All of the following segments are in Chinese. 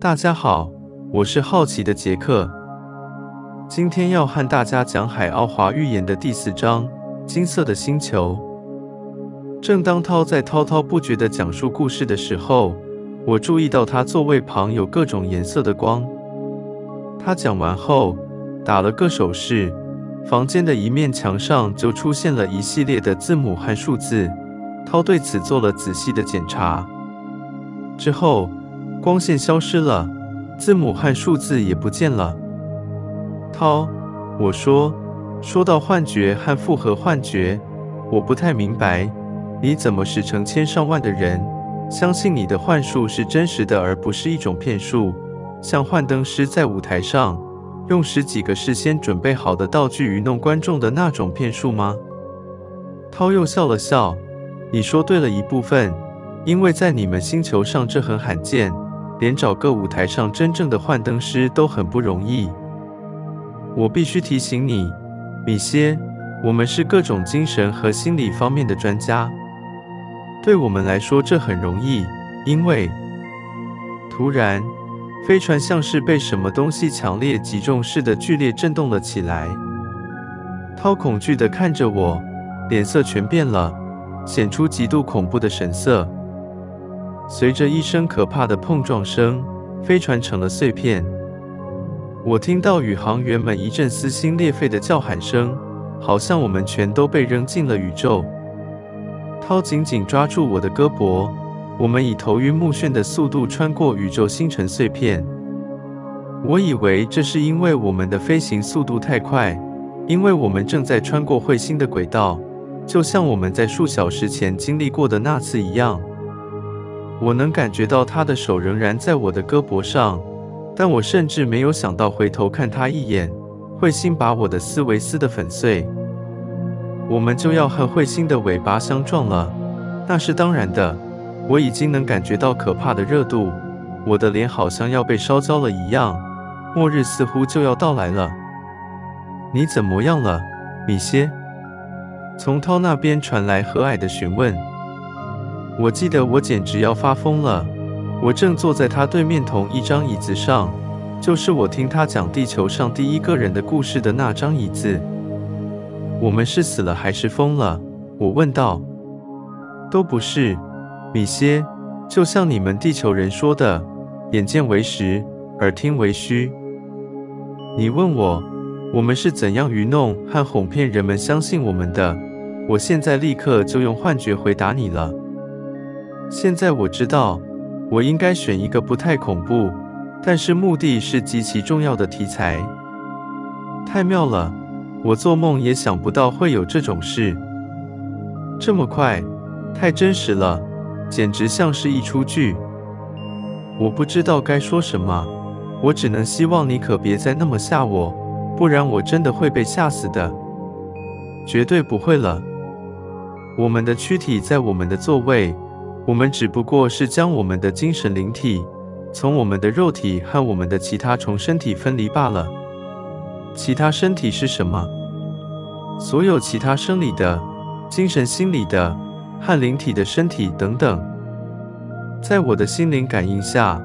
大家好，我是好奇的杰克。今天要和大家讲《海奥华预言》的第四章《金色的星球》。正当涛在滔滔不绝地讲述故事的时候，我注意到他座位旁有各种颜色的光。他讲完后，打了个手势，房间的一面墙上就出现了一系列的字母和数字。涛对此做了仔细的检查。之后，光线消失了，字母和数字也不见了。涛，我说，说到幻觉和复合幻觉，我不太明白，你怎么使成千上万的人相信你的幻术是真实的，而不是一种骗术？像幻灯师在舞台上用十几个事先准备好的道具愚弄观众的那种骗术吗？涛又笑了笑，你说对了一部分。因为在你们星球上这很罕见，连找个舞台上真正的幻灯师都很不容易。我必须提醒你，米歇，我们是各种精神和心理方面的专家。对我们来说这很容易，因为……突然，飞船像是被什么东西强烈击中似的剧烈震动了起来。涛恐惧地看着我，脸色全变了，显出极度恐怖的神色。随着一声可怕的碰撞声，飞船成了碎片。我听到宇航员们一阵撕心裂肺的叫喊声，好像我们全都被扔进了宇宙。涛紧紧抓住我的胳膊，我们以头晕目眩的速度穿过宇宙星辰碎片。我以为这是因为我们的飞行速度太快，因为我们正在穿过彗星的轨道，就像我们在数小时前经历过的那次一样。我能感觉到他的手仍然在我的胳膊上，但我甚至没有想到回头看他一眼，彗星把我的思维撕得粉碎。我们就要和彗星的尾巴相撞了，那是当然的。我已经能感觉到可怕的热度，我的脸好像要被烧焦了一样。末日似乎就要到来了。你怎么样了，米歇？从涛那边传来和蔼的询问。我记得我简直要发疯了。我正坐在他对面同一张椅子上，就是我听他讲地球上第一个人的故事的那张椅子。我们是死了还是疯了？我问道。都不是，米歇。就像你们地球人说的，眼见为实，耳听为虚。你问我，我们是怎样愚弄和哄骗人们相信我们的？我现在立刻就用幻觉回答你了。现在我知道，我应该选一个不太恐怖，但是目的是极其重要的题材。太妙了，我做梦也想不到会有这种事。这么快，太真实了，简直像是一出剧。我不知道该说什么，我只能希望你可别再那么吓我，不然我真的会被吓死的。绝对不会了。我们的躯体在我们的座位。我们只不过是将我们的精神灵体从我们的肉体和我们的其他虫身体分离罢了。其他身体是什么？所有其他生理的、精神心理的和灵体的身体等等。在我的心灵感应下，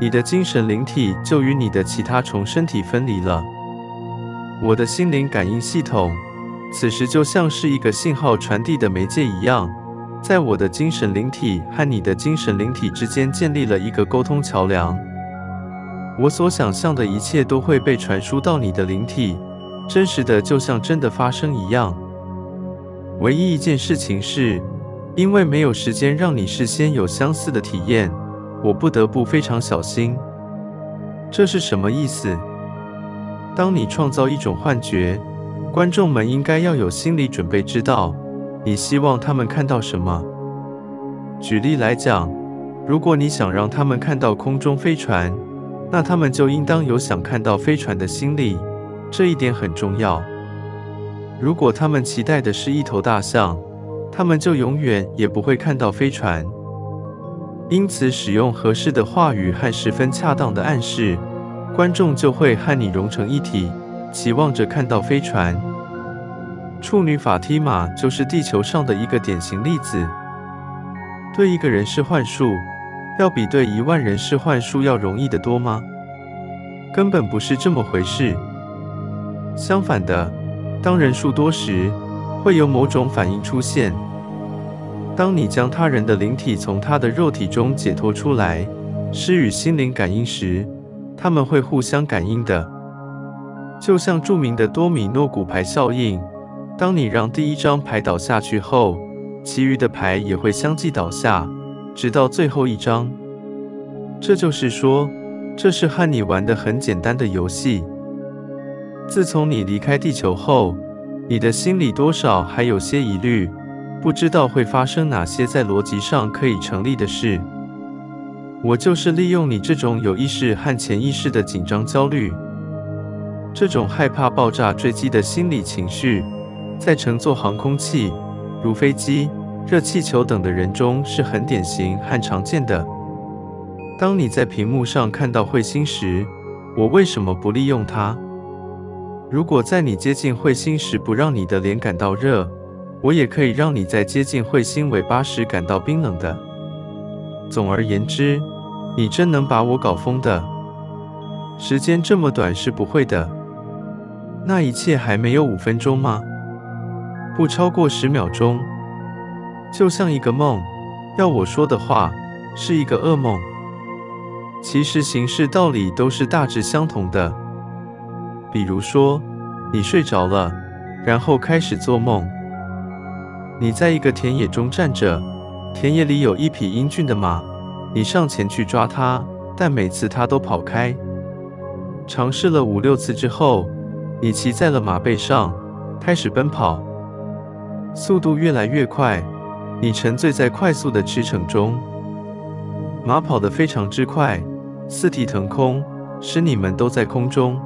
你的精神灵体就与你的其他虫身体分离了。我的心灵感应系统此时就像是一个信号传递的媒介一样。在我的精神灵体和你的精神灵体之间建立了一个沟通桥梁。我所想象的一切都会被传输到你的灵体，真实的就像真的发生一样。唯一一件事情是，因为没有时间让你事先有相似的体验，我不得不非常小心。这是什么意思？当你创造一种幻觉，观众们应该要有心理准备，知道。你希望他们看到什么？举例来讲，如果你想让他们看到空中飞船，那他们就应当有想看到飞船的心理，这一点很重要。如果他们期待的是一头大象，他们就永远也不会看到飞船。因此，使用合适的话语和十分恰当的暗示，观众就会和你融成一体，期望着看到飞船。处女法提玛就是地球上的一个典型例子。对一个人是幻术，要比对一万人是幻术要容易得多吗？根本不是这么回事。相反的，当人数多时，会有某种反应出现。当你将他人的灵体从他的肉体中解脱出来，施与心灵感应时，他们会互相感应的，就像著名的多米诺骨牌效应。当你让第一张牌倒下去后，其余的牌也会相继倒下，直到最后一张。这就是说，这是和你玩的很简单的游戏。自从你离开地球后，你的心里多少还有些疑虑，不知道会发生哪些在逻辑上可以成立的事。我就是利用你这种有意识和潜意识的紧张焦虑，这种害怕爆炸坠机的心理情绪，在乘坐航空器，如飞机、热气球等的人中是很典型和常见的。当你在屏幕上看到彗星时，我为什么不利用它？如果在你接近彗星时不让你的脸感到热，我也可以让你在接近彗星尾巴时感到冰冷的。总而言之，你真能把我搞疯的。时间这么短是不会的。那一切还没有五分钟吗？不超过十秒钟。就像一个梦。要我说的话，是一个噩梦。其实形式道理都是大致相同的。比如说，你睡着了，然后开始做梦。你在一个田野中站着，田野里有一匹英俊的马。你上前去抓它，但每次它都跑开。尝试了五六次之后，你骑在了马背上，开始奔跑，速度越来越快。你沉醉在快速的驰骋中，马跑得非常之快，四蹄腾空，使你们都在空中。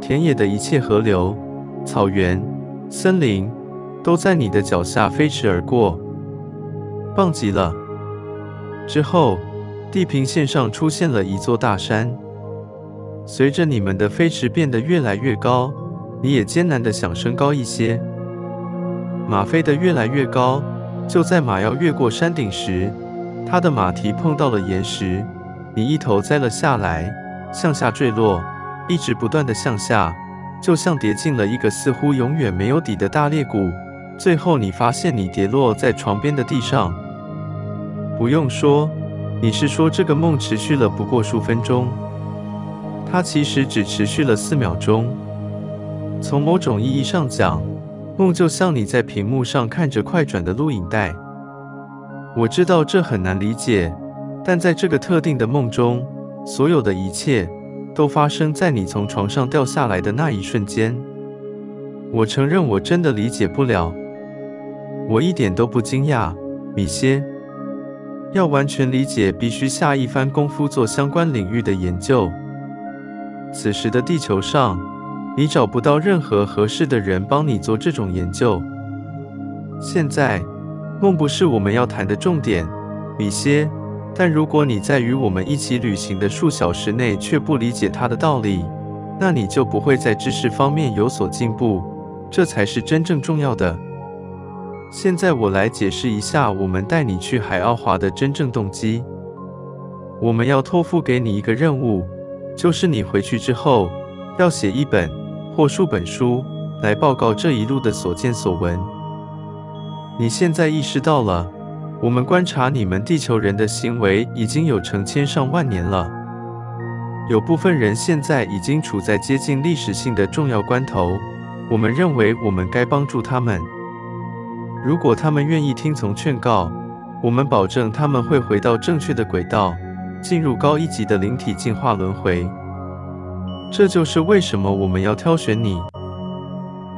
田野的一切河流、草原、森林，都在你的脚下飞驰而过，棒极了。之后，地平线上出现了一座大山。随着你们的飞驰变得越来越高，你也艰难地想升高一些。马飞得越来越高，就在马要越过山顶时，它的马蹄碰到了岩石，你一头栽了下来，向下坠落，一直不断的向下，就像跌进了一个似乎永远没有底的大裂谷。最后，你发现你跌落在床边的地上。不用说，你是说这个梦持续了不过数分钟？它其实只持续了四秒钟。从某种意义上讲，梦就像你在屏幕上看着快转的录影带。我知道这很难理解，但在这个特定的梦中，所有的一切都发生在你从床上掉下来的那一瞬间。我承认我真的理解不了。我一点都不惊讶，米歇。要完全理解，必须下一番功夫做相关领域的研究。此时的地球上，你找不到任何合适的人帮你做这种研究。现在，梦不是我们要谈的重点，米歇。但如果你在与我们一起旅行的数小时内却不理解它的道理，那你就不会在知识方面有所进步。这才是真正重要的。现在我来解释一下我们带你去海奥华的真正动机。我们要托付给你一个任务，就是你回去之后要写一本或数本书来报告这一路的所见所闻。你现在意识到了，我们观察你们地球人的行为已经有成千上万年了。有部分人现在已经处在接近历史性的重要关头，我们认为我们该帮助他们。如果他们愿意听从劝告，我们保证他们会回到正确的轨道，进入高一级的灵体进化轮回。这就是为什么我们要挑选你。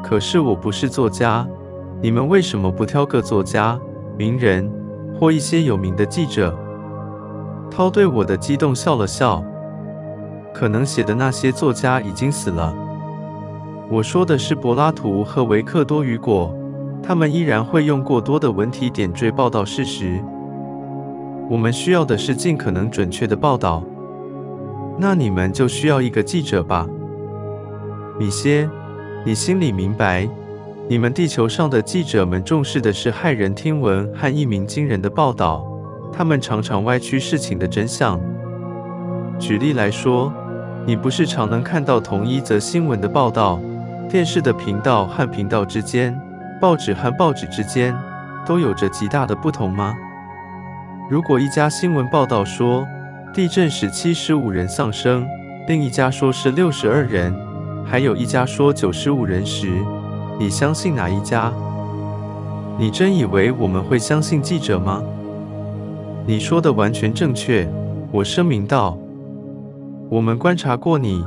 可是我不是作家，你们为什么不挑个作家、名人或一些有名的记者？涛对我的激动笑了笑。可能写的那些作家已经死了。我说的是柏拉图和维克多·雨果。他们依然会用过多的文体点缀报道事实。我们需要的是尽可能准确的报道。那你们就需要一个记者吧，米歇。你心里明白，你们地球上的记者们重视的是骇人听闻和一鸣惊人的报道，他们常常歪曲事情的真相。举例来说，你不是常能看到同一则新闻的报道，电视的频道和频道之间，报纸和报纸之间，都有着极大的不同吗？如果一家新闻报道说地震使七十五人丧生，另一家说是六十二人，还有一家说九十五人时，你相信哪一家？你真以为我们会相信记者吗？你说的完全正确，我声明道。我们观察过你，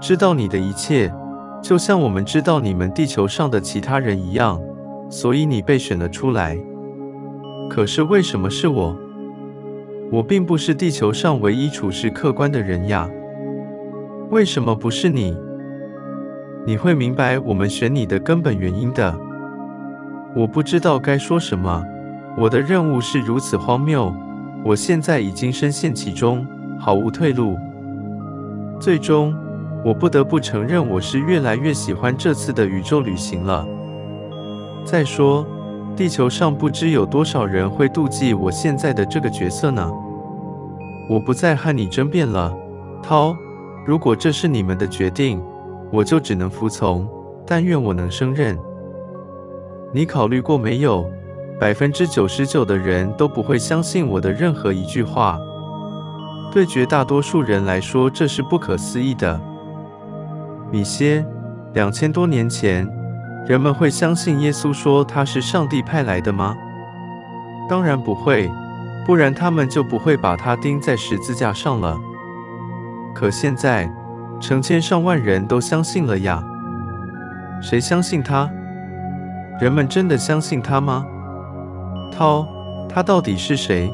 知道你的一切，就像我们知道你们地球上的其他人一样，所以你被选了出来。可是为什么是我？我并不是地球上唯一处事客观的人呀。为什么不是你？你会明白我们选你的根本原因的。我不知道该说什么。我的任务是如此荒谬，我现在已经深陷其中，毫无退路。最终，我不得不承认，我是越来越喜欢这次的宇宙旅行了。再说，地球上不知有多少人会妒忌我现在的这个角色呢？我不再和你争辩了，涛。如果这是你们的决定，我就只能服从。但愿我能胜任。你考虑过没有？百分之九十九的人都不会相信我的任何一句话。对绝大多数人来说，这是不可思议的。米歇，两千多年前，人们会相信耶稣说他是上帝派来的吗？当然不会，不然他们就不会把他钉在十字架上了。可现在，成千上万人都相信了呀。谁相信他？人们真的相信他吗？涛，他到底是谁？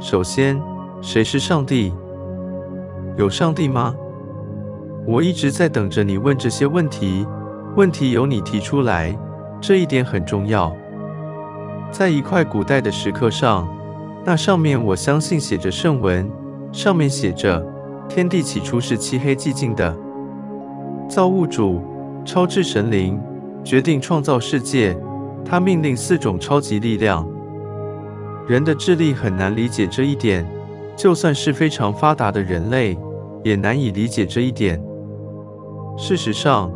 首先。谁是上帝？有上帝吗？我一直在等着你问这些问题。问题由你提出来，这一点很重要。在一块古代的石刻上，那上面我相信写着圣文，上面写着：“天地起初是漆黑寂静的。造物主，超智神灵，决定创造世界。他命令四种超级力量。人的智力很难理解这一点。”就算是非常发达的人类，也难以理解这一点。事实上，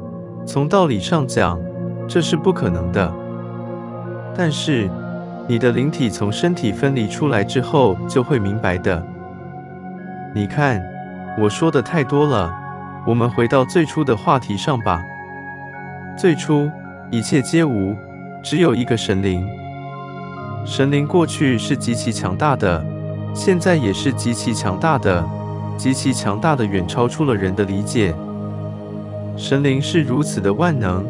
从道理上讲，这是不可能的。但是，你的灵体从身体分离出来之后，就会明白的。你看，我说的太多了，我们回到最初的话题上吧。最初，一切皆无，只有一个神灵。神灵过去是极其强大的。现在也是极其强大的，极其强大的，远超出了人的理解。神灵是如此的万能，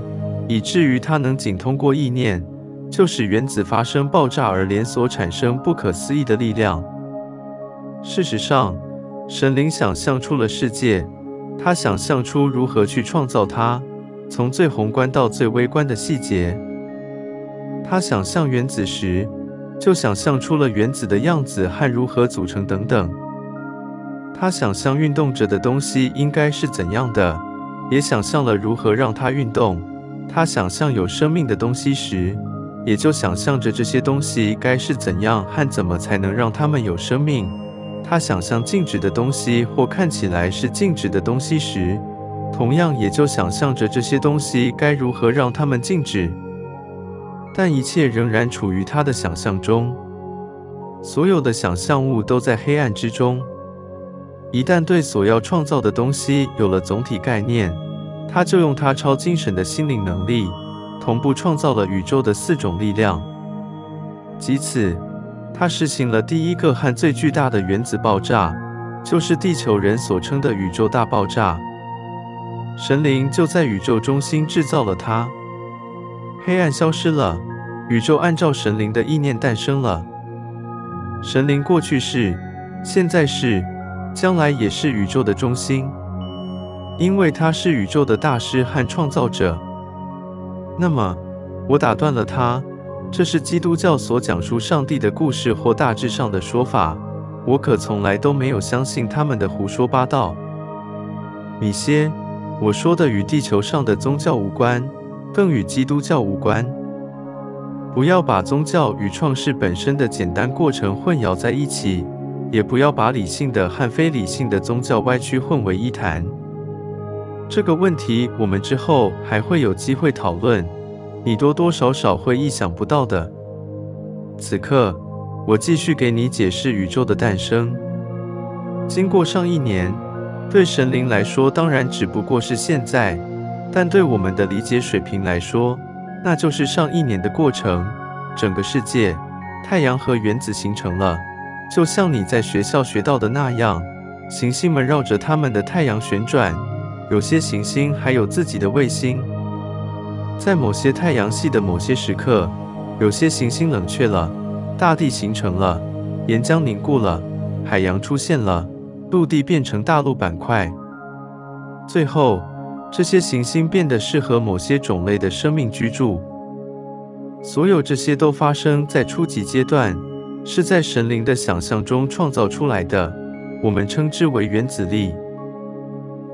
以至于它能仅通过意念，就使原子发生爆炸而连锁产生不可思议的力量。事实上，神灵想象出了世界，他想象出如何去创造它，从最宏观到最微观的细节。他想象原子时，就想象出了原子的样子和如何组成等等。他想象运动着的东西应该是怎样的，也想象了如何让它运动。他想象有生命的东西时，也就想象着这些东西该是怎样和怎么才能让它们有生命。他想象静止的东西或看起来是静止的东西时，同样也就想象着这些东西该如何让它们静止。但一切仍然处于他的想象中，所有的想象物都在黑暗之中。一旦对所要创造的东西有了总体概念，他就用他超精神的心灵能力，同步创造了宇宙的四种力量。即此，他实行了第一个和最巨大的原子爆炸，就是地球人所称的宇宙大爆炸。神灵就在宇宙中心制造了它。黑暗消失了，宇宙按照神灵的意念诞生了。神灵过去是，现在是，将来也是宇宙的中心，因为他是宇宙的大师和创造者。那么，我打断了他，这是基督教所讲述上帝的故事或大致上的说法，我可从来都没有相信他们的胡说八道。米歇，我说的与地球上的宗教无关。更与基督教无关。不要把宗教与创世本身的简单过程混淆在一起，也不要把理性的和非理性的宗教歪曲混为一谈。这个问题我们之后还会有机会讨论，你多多少少会意想不到的。此刻，我继续给你解释宇宙的诞生。经过上亿年，对神灵来说当然只不过是现在，但对我们的理解水平来说，那就是上亿年的过程。整个世界、太阳和原子形成了，就像你在学校学到的那样，行星们绕着它们的太阳旋转。有些行星还有自己的卫星，在某些太阳系的某些时刻，有些行星冷却了，大地形成了，岩浆凝固了，海洋出现了，陆地变成大陆板块。最后，这些行星变得适合某些种类的生命居住。所有这些都发生在初级阶段，是在神灵的想象中创造出来的，我们称之为原子力。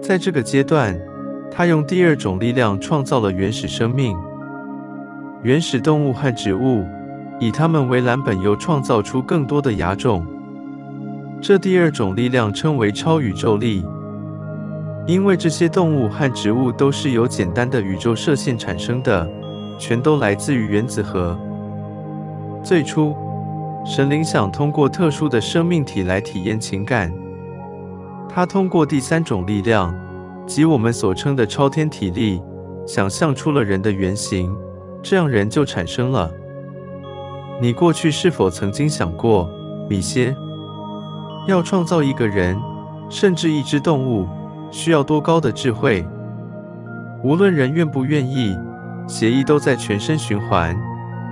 在这个阶段，他用第二种力量创造了原始生命、原始动物和植物，以它们为蓝本，又创造出更多的亚种。这第二种力量称为超宇宙力，因为这些动物和植物都是由简单的宇宙射线产生的，全都来自于原子核。最初，神灵想通过特殊的生命体来体验情感。他通过第三种力量，即我们所称的超天体力，想象出了人的原型，这样人就产生了。你过去是否曾经想过，米歇，要创造一个人，甚至一只动物，需要多高的智慧？无论人愿不愿意，血液都在全身循环，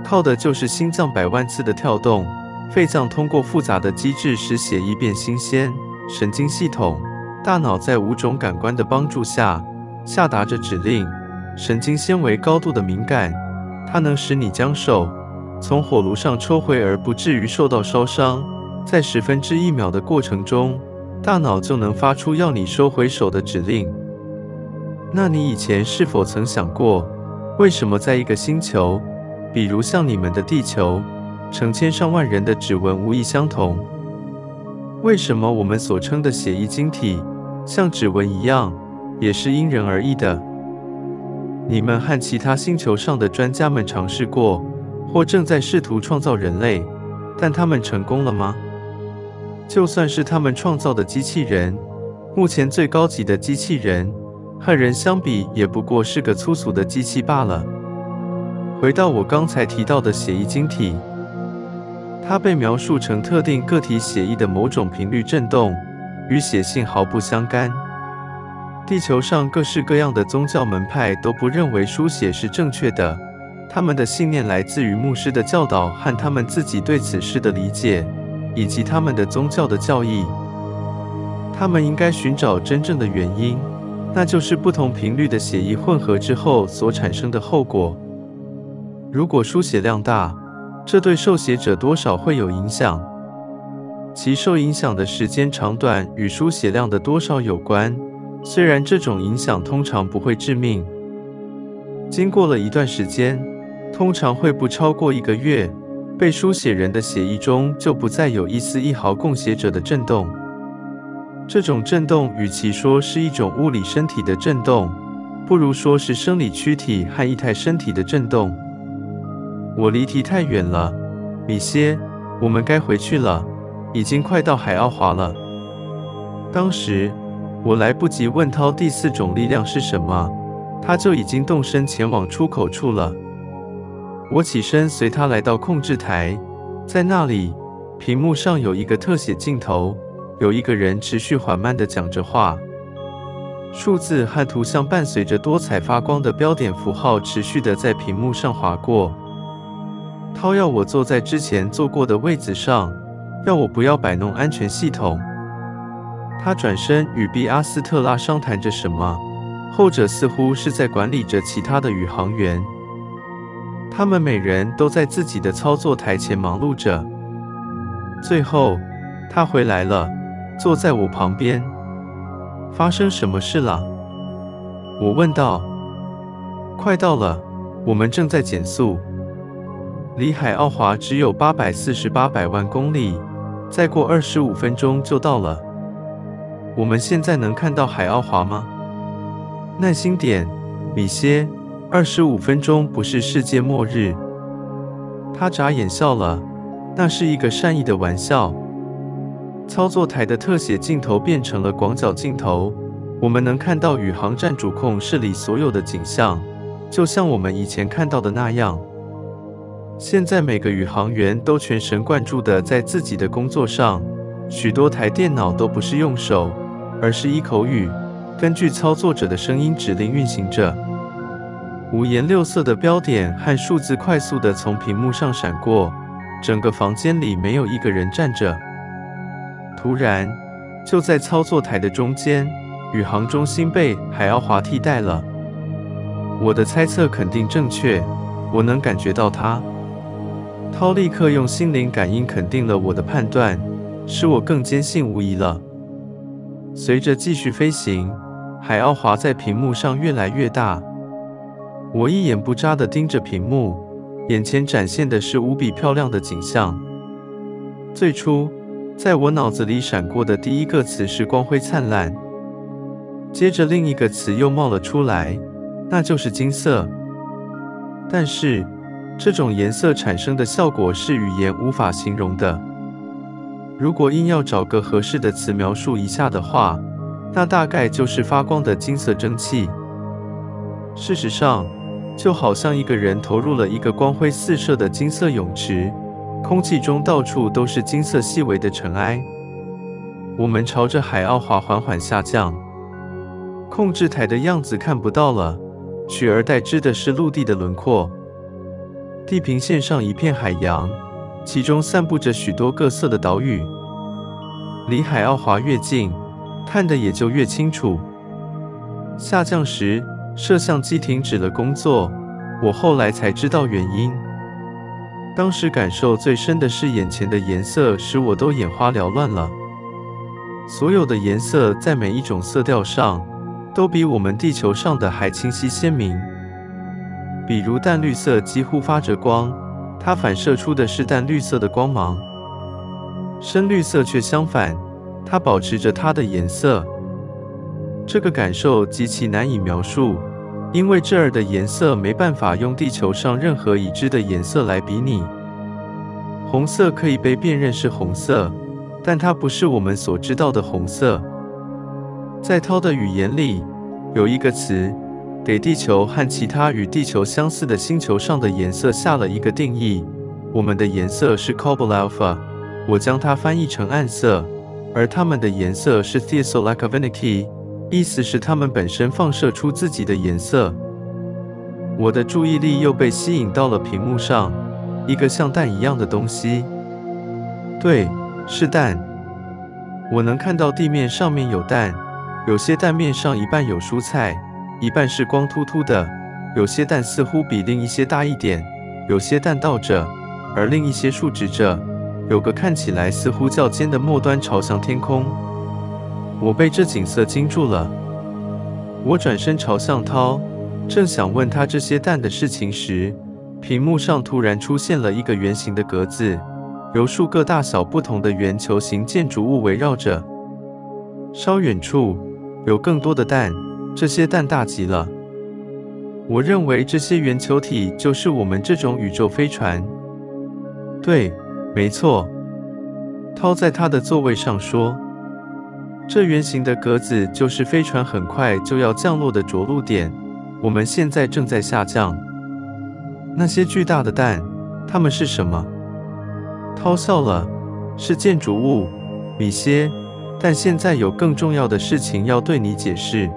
靠的就是心脏百万次的跳动，肺脏通过复杂的机制使血液变新鲜。神经系统、大脑在五种感官的帮助下下达着指令。神经纤维高度的敏感，它能使你将手从火炉上抽回而不至于受到烧伤。在十分之一秒的过程中，大脑就能发出要你收回手的指令。那你以前是否曾想过，为什么在一个星球，比如像你们的地球，成千上万人的指纹无一相同？为什么我们所称的血液晶体像指纹一样，也是因人而异的？你们和其他星球上的专家们尝试过，或正在试图创造人类，但他们成功了吗？就算是他们创造的机器人，目前最高级的机器人，和人相比，也不过是个粗俗的机器罢了。回到我刚才提到的血液晶体。它被描述成特定个体血液的某种频率振动，与血性毫不相干。地球上各式各样的宗教门派都不认为书写是正确的，他们的信念来自于牧师的教导和他们自己对此事的理解，以及他们的宗教的教义。他们应该寻找真正的原因，那就是不同频率的血液混合之后所产生的后果。如果书写量大，这对受血者多少会有影响，其受影响的时间长短与输血量的多少有关。虽然这种影响通常不会致命，经过了一段时间，通常会不超过一个月，被输血人的血液中就不再有一丝一毫供血者的震动。这种震动与其说是一种物理身体的震动，不如说是生理躯体和液态身体的震动。我离题太远了，米歇，我们该回去了，已经快到海奥华了。当时我来不及问涛第四种力量是什么，他就已经动身前往出口处了。我起身随他来到控制台，在那里，屏幕上有一个特写镜头，有一个人持续缓慢地讲着话，数字和图像伴随着多彩发光的标点符号持续地在屏幕上划过。涛要我坐在之前坐过的位子上，要我不要摆弄安全系统。他转身与毕阿斯特拉商谈着什么，后者似乎是在管理着其他的宇航员。他们每人都在自己的操作台前忙碌着。最后，他回来了，坐在我旁边。发生什么事了？我问道。快到了，我们正在减速。离海奥华只有八百四十八百万公里，再过二十五分钟就到了。我们现在能看到海奥华吗？耐心点，米歇，二十五分钟不是世界末日。他眨眼笑了，那是一个善意的玩笑。操作台的特写镜头变成了广角镜头，我们能看到宇航站主控室里所有的景象，就像我们以前看到的那样。现在每个宇航员都全神贯注地在自己的工作上，许多台电脑都不是用手，而是一口语，根据操作者的声音指令运行着。五颜六色的标点和数字快速地从屏幕上闪过，整个房间里没有一个人站着。突然，就在操作台的中间，宇航中心被海奥华替代了。我的猜测肯定正确，我能感觉到它。涛立刻用心灵感应肯定了我的判断，使我更坚信无疑了。随着继续飞行，海奥华在屏幕上越来越大。我一眼不眨地盯着屏幕，眼前展现的是无比漂亮的景象。最初。在我脑子里闪过的第一个词是光辉灿烂，接着另一个词又冒了出来，那就是金色。但是，这种颜色产生的效果是语言无法形容的。如果硬要找个合适的词描述一下的话，那大概就是发光的金色蒸汽。事实上，就好像一个人投入了一个光辉四射的金色泳池。空气中到处都是金色细微的尘埃。我们朝着海奥华缓缓下降，控制台的样子看不到了，取而代之的是陆地的轮廓。地平线上一片海洋，其中散布着许多各色的岛屿。离海奥华越近，看得也就越清楚。下降时，摄像机停止了工作，我后来才知道原因。当时感受最深的是眼前的颜色，使我都眼花缭乱了。所有的颜色在每一种色调上，都比我们地球上的还清晰鲜明。比如淡绿色几乎发着光，它反射出的是淡绿色的光芒；深绿色却相反，它保持着它的颜色。这个感受极其难以描述。因为这儿的颜色没办法用地球上任何已知的颜色来比拟。红色可以被辨认是红色，但它不是我们所知道的红色。在涛的语言里，有一个词给地球和其他与地球相似的星球上的颜色下了一个定义。我们的颜色是 Cobalt Alpha，我将它翻译成暗色，而它们的颜色是 Thiasolacavinici。意思是它们本身放射出自己的颜色。我的注意力又被吸引到了屏幕上，一个像蛋一样的东西。对，是蛋。我能看到地面上面有蛋，有些蛋面上一半有蔬菜，一半是光秃秃的。有些蛋似乎比另一些大一点，有些蛋倒着，而另一些竖直着。有个看起来似乎较尖的末端朝向天空。我被这景色惊住了。我转身朝向涛，正想问他这些蛋的事情时，屏幕上突然出现了一个圆形的格子，由数个大小不同的圆球形建筑物围绕着。稍远处有更多的蛋，这些蛋大极了。我认为这些圆球体就是我们这种宇宙飞船。对，没错。涛在他的座位上说。这圆形的格子就是飞船很快就要降落的着陆点。我们现在正在下降。那些巨大的蛋，它们是什么？涛笑了，是建筑物，米歇。但现在有更重要的事情要对你解释。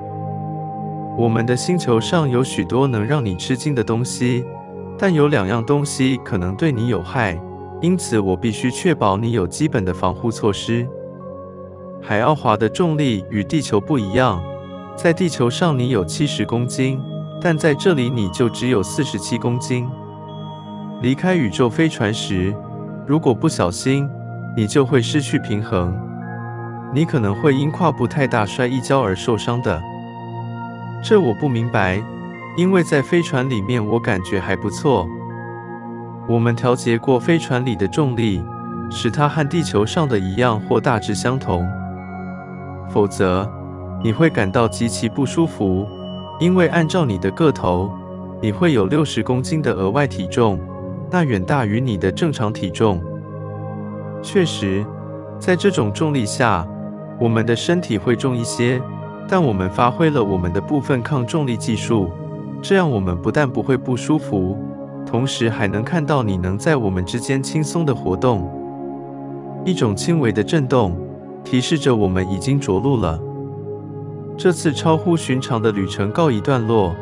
我们的星球上有许多能让你吃惊的东西，但有两样东西可能对你有害，因此我必须确保你有基本的防护措施。海奥华的重力与地球不一样，在地球上你有七十公斤，但在这里你就只有四十七公斤。离开宇宙飞船时，如果不小心，你就会失去平衡，你可能会因跨步太大摔一跤而受伤的。这我不明白，因为在飞船里面我感觉还不错。我们调节过飞船里的重力，使它和地球上的一样或大致相同。否则，你会感到极其不舒服，因为按照你的个头，你会有六十公斤的额外体重，那远大于你的正常体重。确实，在这种重力下，我们的身体会重一些，但我们发挥了我们的部分抗重力技术，这样我们不但不会不舒服。同时还能看到你能在我们之间轻松的活动，一种轻微的震动提示着我们已经着陆了。这次超乎寻常的旅程告一段落，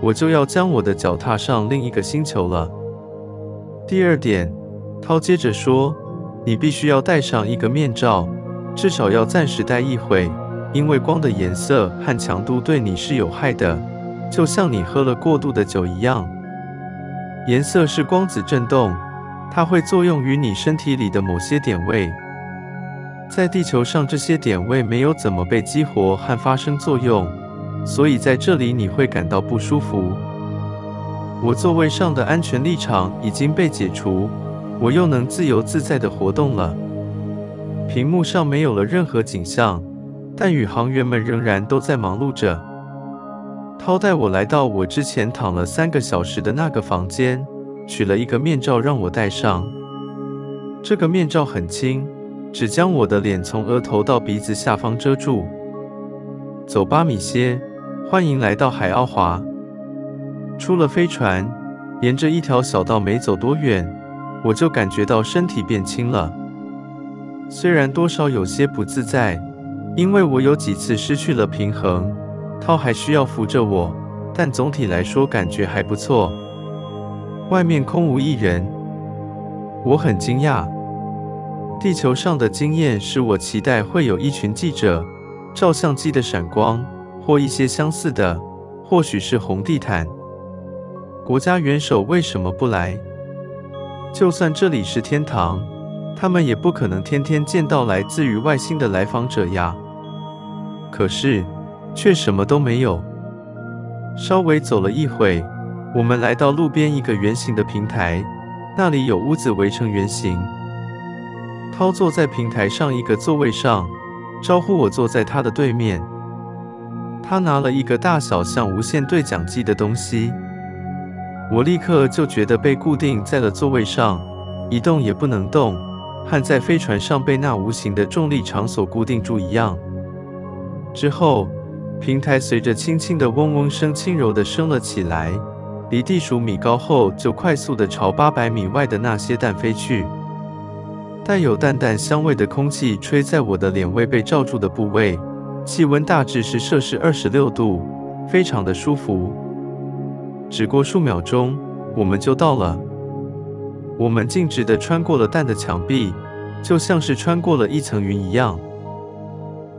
我就要将我的脚踏上另一个星球了。第二点，涛接着说，你必须要戴上一个面罩，至少要暂时戴一会，因为光的颜色和强度对你是有害的，就像你喝了过度的酒一样。颜色是光子振动，它会作用于你身体里的某些点位。在地球上，这些点位没有怎么被激活和发生作用，所以在这里你会感到不舒服。我座位上的安全立场已经被解除，我又能自由自在地活动了。屏幕上没有了任何景象，但宇航员们仍然都在忙碌着。涛带我来到我之前躺了三个小时的那个房间，取了一个面罩让我戴上。这个面罩很轻，只将我的脸从额头到鼻子下方遮住。走吧，米歇，欢迎来到海奥华。出了飞船，沿着一条小道没走多远，我就感觉到身体变轻了。虽然多少有些不自在，因为我有几次失去了平衡。涛还需要扶着我，但总体来说感觉还不错。外面空无一人，我很惊讶。地球上的经验使我期待会有一群记者、照相机的闪光，或一些相似的，或许是红地毯。国家元首为什么不来？就算这里是天堂，他们也不可能天天见到来自于外星的来访者呀。可是。却什么都没有。稍微走了一会，我们来到路边一个圆形的平台，那里有屋子围成圆形。涛坐在平台上一个座位上，招呼我坐在他的对面。他拿了一个大小像无线对讲机的东西，我立刻就觉得被固定在了座位上，一动也不能动，和在飞船上被那无形的重力场所固定住一样。之后。平台随着轻轻的嗡嗡声，轻柔地升了起来，离地数米高后，就快速地朝八百米外的那些蛋飞去。带有淡淡香味的空气吹在我的脸位被罩住的部位，气温大致是摄氏二十六度，非常的舒服。只过数秒钟，我们就到了。我们径直地穿过了蛋的墙壁，就像是穿过了一层云一样。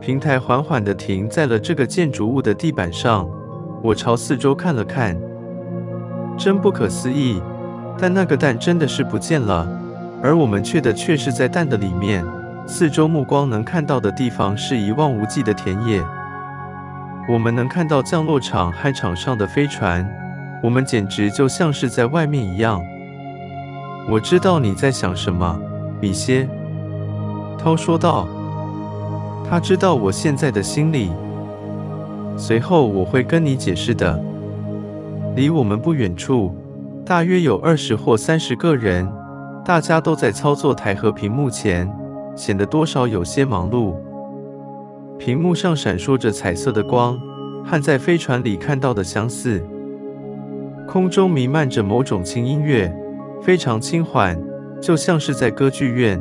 平台缓缓地停在了这个建筑物的地板上，我朝四周看了看，真不可思议。但那个蛋真的是不见了，而我们却的却是在蛋的里面。四周目光能看到的地方是一望无际的田野，我们能看到降落场和场上的飞船，我们简直就像是在外面一样。我知道你在想什么，米歇，涛说道。他知道我现在的心理，随后我会跟你解释的。离我们不远处，大约有二十或三十个人，大家都在操作台和屏幕前，显得多少有些忙碌。屏幕上闪烁着彩色的光，和在飞船里看到的相似。空中弥漫着某种轻音乐，非常轻缓，就像是在歌剧院。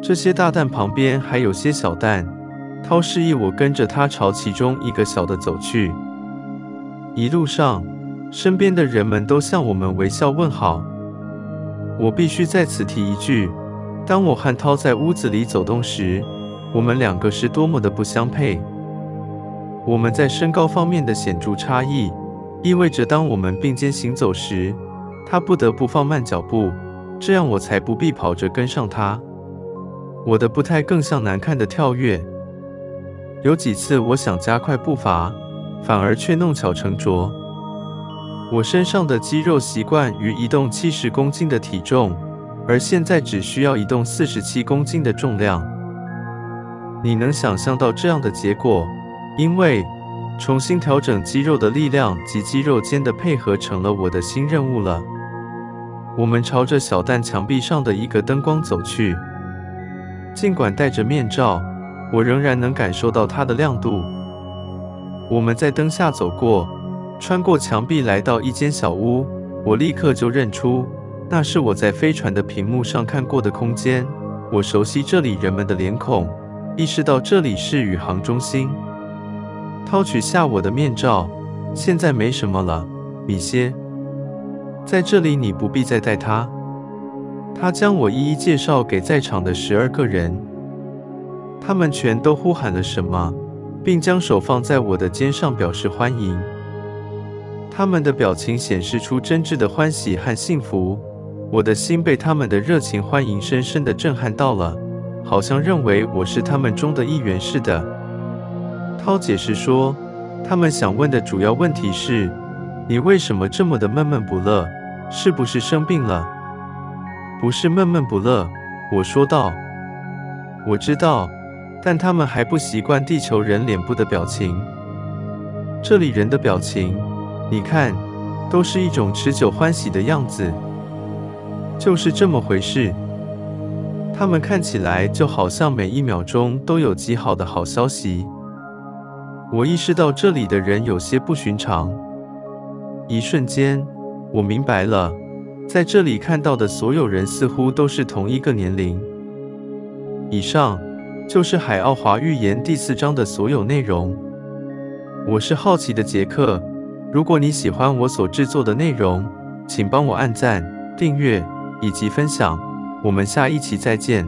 这些大蛋旁边还有些小蛋，涛示意我跟着他朝其中一个小的走去。一路上，身边的人们都向我们微笑问好。我必须在此提一句：当我和涛在屋子里走动时，我们两个是多么的不相配。我们在身高方面的显著差异，意味着当我们并肩行走时，他不得不放慢脚步，这样我才不必跑着跟上他。我的步态更像难看的跳跃，有几次我想加快步伐，反而却弄巧成拙。我身上的肌肉习惯于移动七十公斤的体重，而现在只需要移动四十七公斤的重量。你能想象到这样的结果？因为重新调整肌肉的力量及肌肉间的配合成了我的新任务了。我们朝着小蛋墙壁上的一个灯光走去，尽管戴着面罩，我仍然能感受到它的亮度。我们在灯下走过，穿过墙壁来到一间小屋，我立刻就认出那是我在飞船的屏幕上看过的空间。我熟悉这里人们的脸孔，意识到这里是宇航中心。掏取下我的面罩，现在没什么了，米歇。在这里你不必再戴它。他将我一一介绍给在场的十二个人，他们全都呼喊了什么，并将手放在我的肩上表示欢迎。他们的表情显示出真挚的欢喜和幸福，我的心被他们的热情欢迎深深的震撼到了，好像认为我是他们中的一员似的。涛解释说，他们想问的主要问题是：你为什么这么的闷闷不乐？是不是生病了？不是闷闷不乐，我说道。我知道，但他们还不习惯地球人脸部的表情。这里人的表情，你看，都是一种持久欢喜的样子。就是这么回事。他们看起来就好像每一秒钟都有极好的好消息。我意识到这里的人有些不寻常。一瞬间。我明白了，在这里看到的所有人似乎都是同一个年龄。以上就是《海奥华预言》第四章的所有内容。我是好奇的杰克。如果你喜欢我所制作的内容，请帮我按赞、订阅以及分享。我们下一期再见。